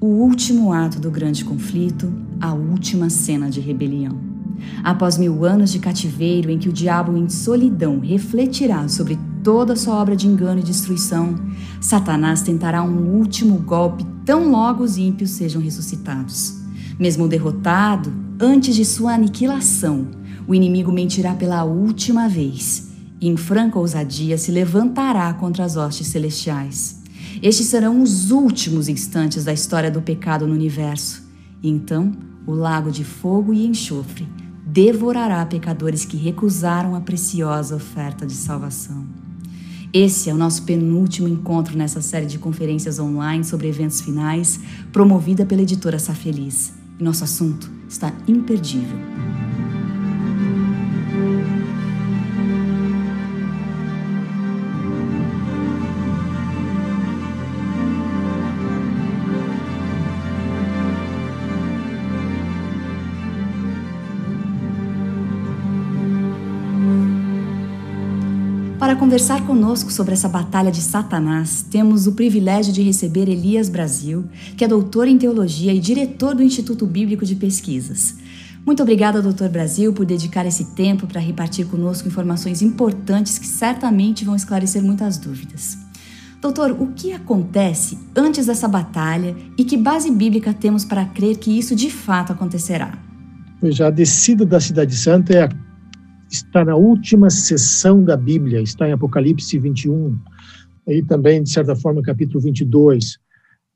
o último ato do grande conflito, a última cena de rebelião. Após mil anos de cativeiro em que o diabo em solidão refletirá sobre toda a sua obra de engano e destruição, Satanás tentará um último golpe tão logo os ímpios sejam ressuscitados. Mesmo derrotado, antes de sua aniquilação, o inimigo mentirá pela última vez e, em franca ousadia, se levantará contra as hostes celestiais. Estes serão os últimos instantes da história do pecado no universo. E então, o lago de fogo e enxofre devorará pecadores que recusaram a preciosa oferta de salvação. Esse é o nosso penúltimo encontro nessa série de conferências online sobre eventos finais, promovida pela editora Safeliz. E nosso assunto está imperdível. Para conversar conosco sobre essa batalha de Satanás, temos o privilégio de receber Elias Brasil, que é doutor em teologia e diretor do Instituto Bíblico de Pesquisas. Muito obrigada, doutor Brasil, por dedicar esse tempo para repartir conosco informações importantes que certamente vão esclarecer muitas dúvidas. Doutor, o que acontece antes dessa batalha e que base bíblica temos para crer que isso de fato acontecerá? Veja, a descida da Cidade Santa é a está na última sessão da Bíblia, está em Apocalipse 21, e também, de certa forma, capítulo 22.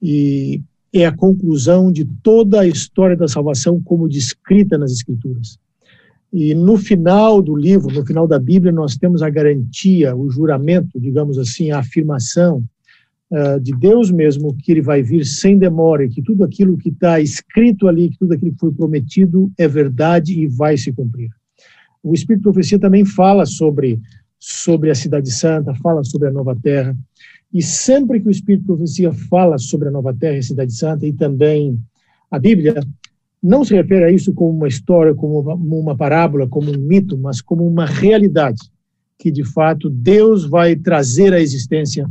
E é a conclusão de toda a história da salvação como descrita nas Escrituras. E no final do livro, no final da Bíblia, nós temos a garantia, o juramento, digamos assim, a afirmação uh, de Deus mesmo que ele vai vir sem demora e que tudo aquilo que está escrito ali, que tudo aquilo que foi prometido é verdade e vai se cumprir. O Espírito de Profecia também fala sobre, sobre a Cidade Santa, fala sobre a Nova Terra. E sempre que o Espírito de Profecia fala sobre a Nova Terra e a Cidade Santa, e também a Bíblia, não se refere a isso como uma história, como uma, uma parábola, como um mito, mas como uma realidade que, de fato, Deus vai trazer à existência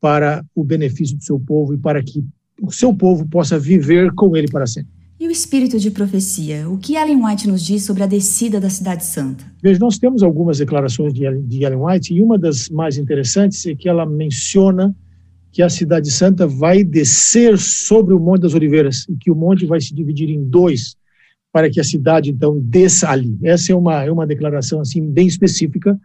para o benefício do seu povo e para que o seu povo possa viver com ele para sempre. E o espírito de profecia? O que Ellen White nos diz sobre a descida da Cidade Santa? Veja, nós temos algumas declarações de Ellen White e uma das mais interessantes é que ela menciona que a Cidade Santa vai descer sobre o Monte das Oliveiras e que o monte vai se dividir em dois para que a cidade então desça ali. Essa é uma é uma declaração assim bem específica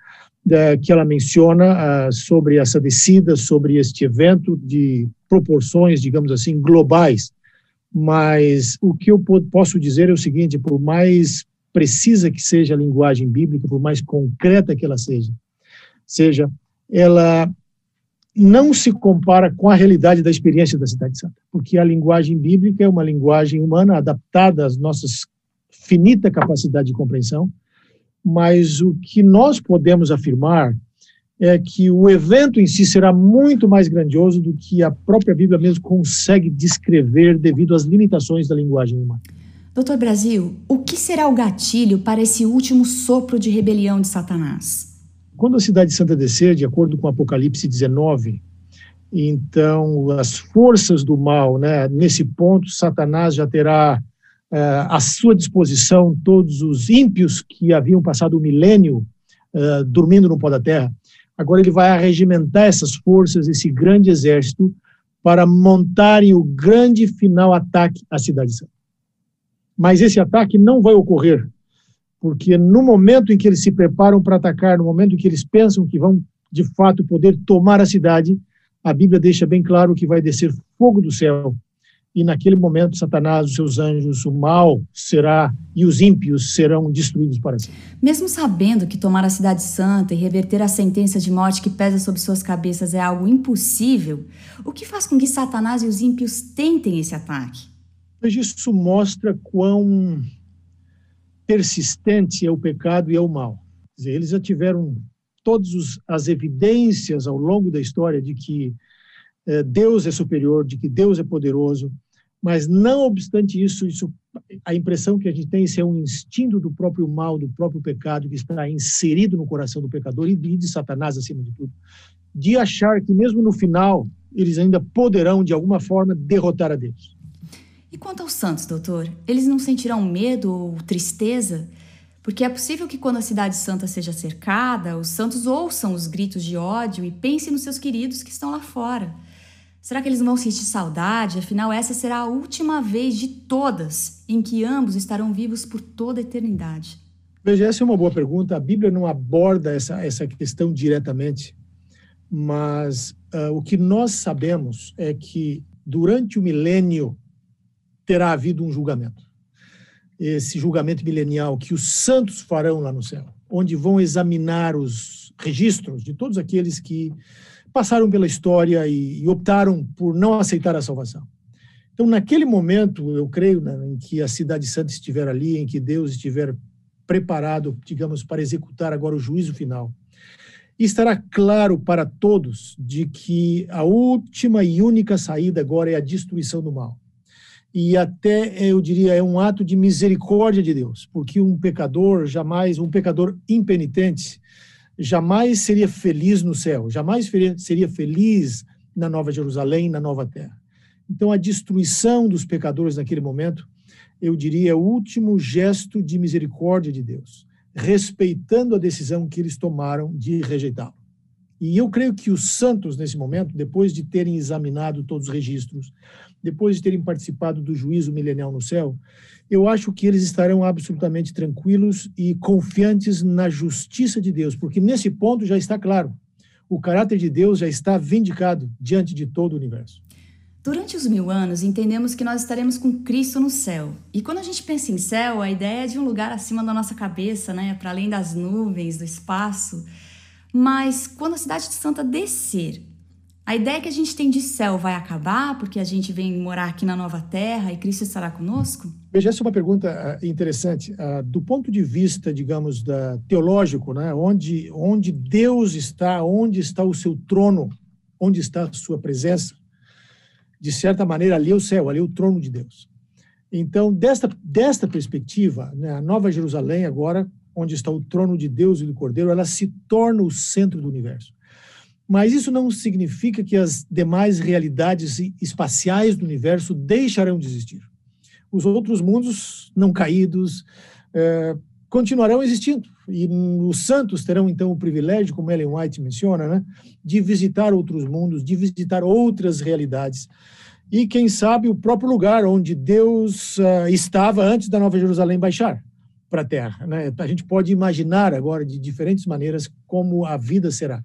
que ela menciona uh, sobre essa descida, sobre este evento de proporções, digamos assim, globais mas o que eu posso dizer é o seguinte: por mais precisa que seja a linguagem bíblica, por mais concreta que ela seja, seja, ela não se compara com a realidade da experiência da Cidade Santa, porque a linguagem bíblica é uma linguagem humana adaptada às nossas finita capacidade de compreensão, mas o que nós podemos afirmar é que o evento em si será muito mais grandioso do que a própria Bíblia mesmo consegue descrever devido às limitações da linguagem humana. Doutor Brasil, o que será o gatilho para esse último sopro de rebelião de Satanás? Quando a cidade santa descer, de acordo com Apocalipse 19, então as forças do mal, né, nesse ponto, Satanás já terá uh, à sua disposição todos os ímpios que haviam passado o milênio uh, dormindo no pó da terra Agora ele vai arregimentar essas forças, esse grande exército, para montarem o grande final ataque à cidade santa. Mas esse ataque não vai ocorrer, porque no momento em que eles se preparam para atacar, no momento em que eles pensam que vão de fato poder tomar a cidade, a Bíblia deixa bem claro que vai descer fogo do céu e naquele momento Satanás, os seus anjos, o mal será e os ímpios serão destruídos para sempre. Mesmo sabendo que tomar a cidade santa e reverter a sentença de morte que pesa sobre suas cabeças é algo impossível, o que faz com que Satanás e os ímpios tentem esse ataque? Mas isso mostra quão persistente é o pecado e é o mal. Dizer, eles já tiveram todas as evidências ao longo da história de que Deus é superior, de que Deus é poderoso, mas não obstante isso, isso a impressão que a gente tem é um instinto do próprio mal, do próprio pecado que está inserido no coração do pecador e de Satanás acima de tudo, de achar que mesmo no final eles ainda poderão de alguma forma derrotar a Deus. E quanto aos santos, doutor? Eles não sentirão medo ou tristeza? Porque é possível que quando a cidade santa seja cercada, os santos ouçam os gritos de ódio e pensem nos seus queridos que estão lá fora. Será que eles vão sentir saudade? Afinal, essa será a última vez de todas em que ambos estarão vivos por toda a eternidade. Veja, essa é uma boa pergunta. A Bíblia não aborda essa, essa questão diretamente, mas uh, o que nós sabemos é que durante o milênio terá havido um julgamento. Esse julgamento milenial que os santos farão lá no céu, onde vão examinar os registros de todos aqueles que passaram pela história e, e optaram por não aceitar a salvação. Então, naquele momento, eu creio, né, em que a cidade santa estiver ali, em que Deus estiver preparado, digamos, para executar agora o juízo final, estará claro para todos de que a última e única saída agora é a destruição do mal. E até, eu diria, é um ato de misericórdia de Deus, porque um pecador jamais, um pecador impenitente, jamais seria feliz no céu, jamais seria feliz na Nova Jerusalém, na Nova Terra. Então, a destruição dos pecadores naquele momento, eu diria, é o último gesto de misericórdia de Deus, respeitando a decisão que eles tomaram de rejeitá-lo. E eu creio que os santos, nesse momento, depois de terem examinado todos os registros, depois de terem participado do juízo milenial no céu, eu acho que eles estarão absolutamente tranquilos e confiantes na justiça de Deus, porque nesse ponto já está claro, o caráter de Deus já está vindicado diante de todo o universo. Durante os mil anos, entendemos que nós estaremos com Cristo no céu. E quando a gente pensa em céu, a ideia é de um lugar acima da nossa cabeça, né? para além das nuvens, do espaço. Mas quando a cidade de Santa descer, a ideia que a gente tem de céu vai acabar porque a gente vem morar aqui na nova terra e Cristo estará conosco? Veja, essa é uma pergunta ah, interessante. Ah, do ponto de vista, digamos, da, teológico, né, onde, onde Deus está, onde está o seu trono, onde está a sua presença, de certa maneira, ali é o céu, ali é o trono de Deus. Então, desta, desta perspectiva, né, a Nova Jerusalém agora onde está o trono de Deus e do Cordeiro, ela se torna o centro do universo. Mas isso não significa que as demais realidades espaciais do universo deixarão de existir. Os outros mundos não caídos é, continuarão existindo. E os santos terão, então, o privilégio, como Ellen White menciona, né, de visitar outros mundos, de visitar outras realidades. E, quem sabe, o próprio lugar onde Deus uh, estava antes da Nova Jerusalém baixar para a Terra. Né? A gente pode imaginar agora de diferentes maneiras como a vida será.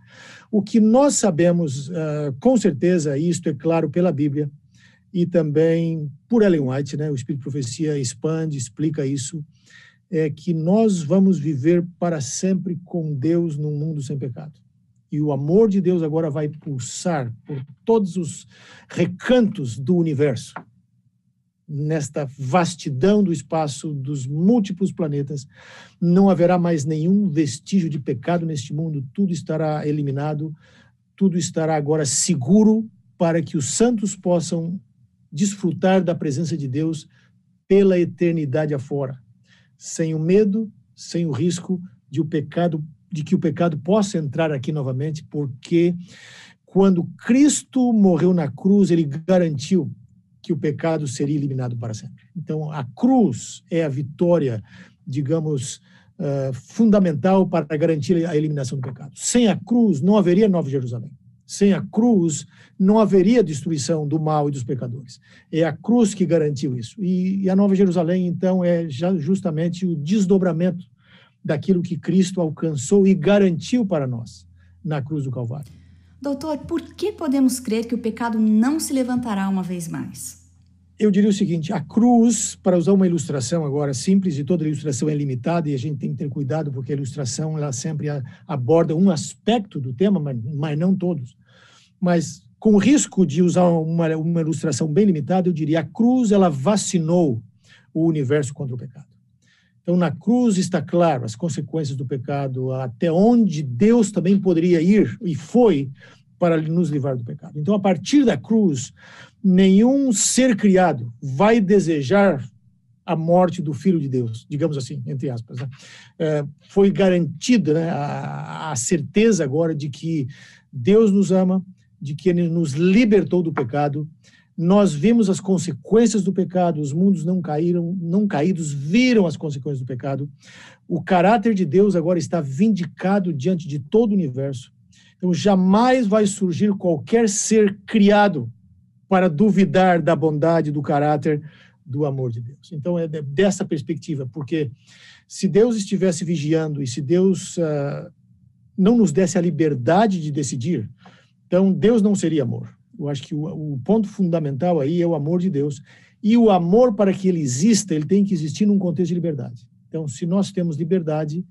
O que nós sabemos, uh, com certeza, e isto é claro pela Bíblia, e também por Ellen White, né? o Espírito de Profecia expande, explica isso, é que nós vamos viver para sempre com Deus num mundo sem pecado. E o amor de Deus agora vai pulsar por todos os recantos do universo nesta vastidão do espaço dos múltiplos planetas, não haverá mais nenhum vestígio de pecado neste mundo, tudo estará eliminado, tudo estará agora seguro para que os santos possam desfrutar da presença de Deus pela eternidade afora, sem o medo, sem o risco de o pecado de que o pecado possa entrar aqui novamente, porque quando Cristo morreu na cruz, ele garantiu que o pecado seria eliminado para sempre. Então, a cruz é a vitória, digamos, uh, fundamental para garantir a eliminação do pecado. Sem a cruz, não haveria Nova Jerusalém. Sem a cruz, não haveria destruição do mal e dos pecadores. É a cruz que garantiu isso. E, e a Nova Jerusalém, então, é justamente o desdobramento daquilo que Cristo alcançou e garantiu para nós na cruz do Calvário. Doutor, por que podemos crer que o pecado não se levantará uma vez mais? Eu diria o seguinte: a cruz, para usar uma ilustração agora simples, e toda ilustração é limitada, e a gente tem que ter cuidado, porque a ilustração ela sempre aborda um aspecto do tema, mas, mas não todos. Mas com o risco de usar uma, uma ilustração bem limitada, eu diria: a cruz ela vacinou o universo contra o pecado. Então, na cruz está claro as consequências do pecado, até onde Deus também poderia ir e foi para nos livrar do pecado. Então, a partir da cruz, nenhum ser criado vai desejar a morte do Filho de Deus, digamos assim, entre aspas. Né? É, foi garantida né, a, a certeza agora de que Deus nos ama, de que Ele nos libertou do pecado, Nós vimos as consequências do pecado, os mundos não caíram, não caídos viram as consequências do pecado. O caráter de Deus agora está vindicado diante de todo o universo. Então jamais vai surgir qualquer ser criado para duvidar da bondade, do caráter, do amor de Deus. Então é dessa perspectiva, porque se Deus estivesse vigiando e se Deus uh, não nos desse a liberdade de decidir, então Deus não seria amor. Eu acho que o, o, ponto fundamental aí é o amor de Deus. E o amor, para que ele exista, ele tem que existir num contexto de liberdade. Então, se nós temos liberdade,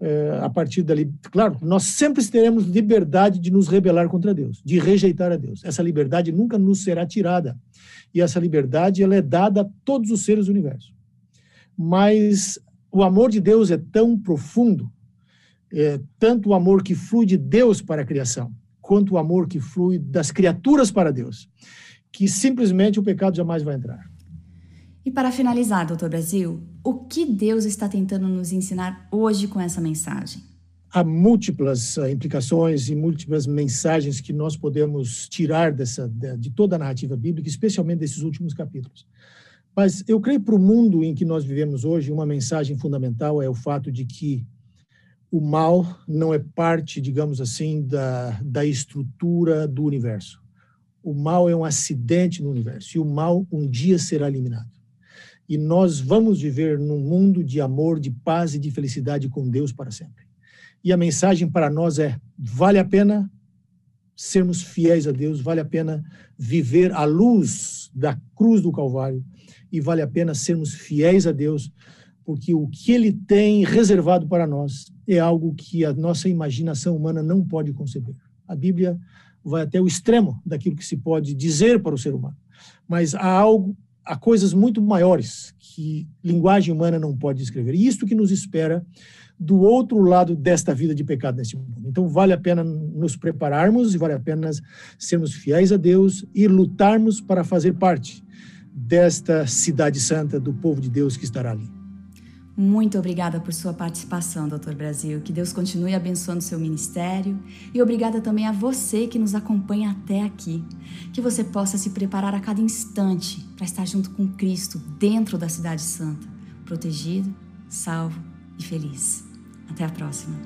é, a partir dali, claro, nós sempre teremos liberdade de nos rebelar contra Deus, de rejeitar a Deus. Essa liberdade nunca nos será tirada. E essa liberdade, ela é dada a todos os seres do universo. Mas o amor de Deus é tão profundo, é, tanto o amor que flui de Deus para a criação, quanto o amor que flui das criaturas para Deus, que simplesmente o pecado jamais vai entrar. E para finalizar, doutor Brasil, o que Deus está tentando nos ensinar hoje com essa mensagem? Há múltiplas uh, implicações e múltiplas mensagens que nós podemos tirar dessa, de, de toda a narrativa bíblica, especialmente desses últimos capítulos. Mas eu creio para o mundo em que nós vivemos hoje, uma mensagem fundamental é o fato de que o mal não é parte, digamos assim, da, da estrutura do universo. O mal é um acidente no universo e o mal um dia será eliminado. E nós vamos viver num mundo de amor, de paz e de felicidade com Deus para sempre. E a mensagem para nós é: vale a pena sermos fiéis a Deus, vale a pena viver à luz da cruz do Calvário e vale a pena sermos fiéis a Deus porque o que ele tem reservado para nós é algo que a nossa imaginação humana não pode conceber. A Bíblia vai até o extremo daquilo que se pode dizer para o ser humano, mas há algo, há coisas muito maiores que linguagem humana não pode descrever. E isto que nos espera do outro lado desta vida de pecado nesse mundo. Então vale a pena nos prepararmos e vale a pena sermos fiéis a Deus e lutarmos para fazer parte desta cidade santa do povo de Deus que estará ali. Muito obrigada por sua participação, Doutor Brasil. Que Deus continue abençoando seu ministério e obrigada também a você que nos acompanha até aqui. Que você possa se preparar a cada instante para estar junto com Cristo dentro da Cidade Santa, protegido, salvo e feliz. Até a próxima.